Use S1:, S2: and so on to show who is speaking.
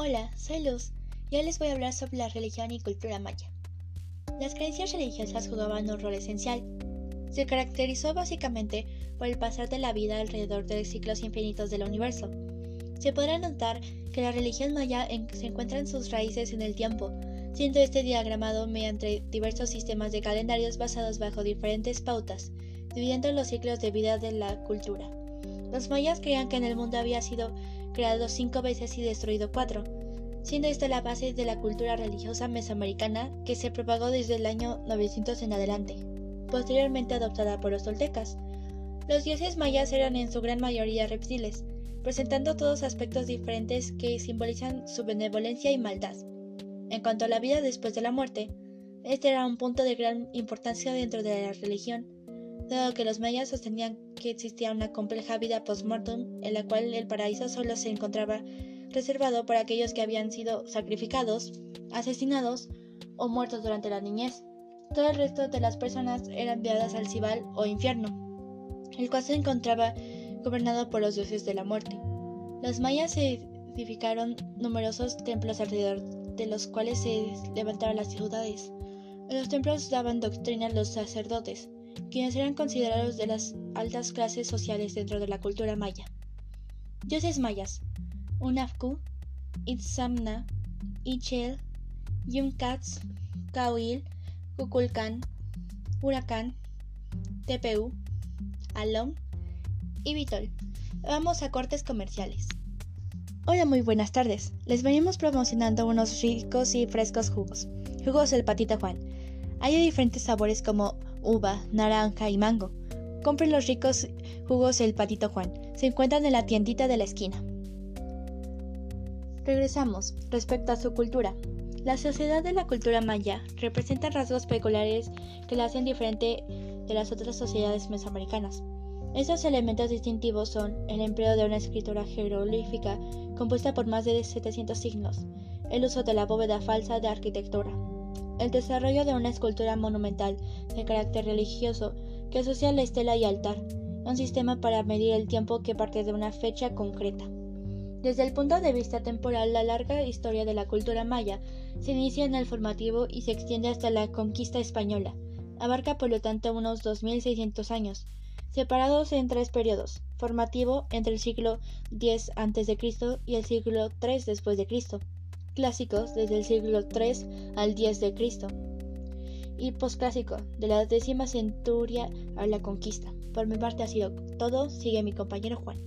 S1: Hola, soy Luz y hoy les voy a hablar sobre la religión y cultura maya. Las creencias religiosas jugaban un rol esencial. Se caracterizó básicamente por el pasar de la vida alrededor de ciclos infinitos del universo. Se podrá notar que la religión maya se encuentra en sus raíces en el tiempo, siendo este diagramado mediante diversos sistemas de calendarios basados bajo diferentes pautas, dividiendo los ciclos de vida de la cultura. Los mayas creían que en el mundo había sido creado cinco veces y destruido cuatro, siendo esta la base de la cultura religiosa mesoamericana que se propagó desde el año 900 en adelante, posteriormente adoptada por los toltecas. Los dioses mayas eran en su gran mayoría reptiles, presentando todos aspectos diferentes que simbolizan su benevolencia y maldad. En cuanto a la vida después de la muerte, este era un punto de gran importancia dentro de la religión, dado que los mayas sostenían que existía una compleja vida post-mortem en la cual el paraíso solo se encontraba reservado para aquellos que habían sido sacrificados, asesinados o muertos durante la niñez. Todo el resto de las personas eran enviadas al Cibal o infierno, el cual se encontraba gobernado por los dioses de la muerte. Los mayas edificaron numerosos templos alrededor de los cuales se levantaban las ciudades. En los templos daban doctrina a los sacerdotes, quienes eran considerados de las altas clases sociales dentro de la cultura maya. Dioses mayas: Unafku, Itzamna, Ichel, Yumkats, Kauil, Kukulkan, Huracán, TPU, Alom y Vitol. Vamos a cortes comerciales. Hola, muy buenas tardes. Les venimos promocionando unos ricos y frescos jugos. Jugos del Patita Juan. Hay diferentes sabores como uva, naranja y mango. Compren los ricos jugos El Patito Juan. Se encuentran en la tiendita de la esquina. Regresamos. Respecto a su cultura. La sociedad de la cultura maya representa rasgos peculiares que la hacen diferente de las otras sociedades mesoamericanas. Estos elementos distintivos son el empleo de una escritura jeroglífica compuesta por más de 700 signos, el uso de la bóveda falsa de arquitectura, el desarrollo de una escultura monumental de carácter religioso que asocia la estela y altar, un sistema para medir el tiempo que parte de una fecha concreta. Desde el punto de vista temporal, la larga historia de la cultura maya se inicia en el formativo y se extiende hasta la conquista española. Abarca por lo tanto unos 2600 años, separados en tres periodos: formativo entre el siglo X a.C. y el siglo III después de Cristo clásicos desde el siglo III al X de Cristo y posclásico de la décima centuria a la conquista. Por mi parte ha sido todo. Sigue mi compañero Juan.